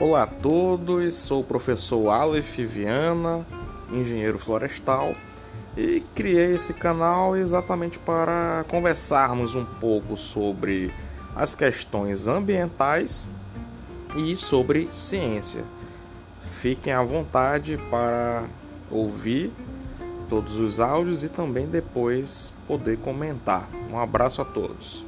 Olá a todos, sou o professor Aleph Viana, engenheiro florestal, e criei esse canal exatamente para conversarmos um pouco sobre as questões ambientais e sobre ciência. Fiquem à vontade para ouvir todos os áudios e também depois poder comentar. Um abraço a todos.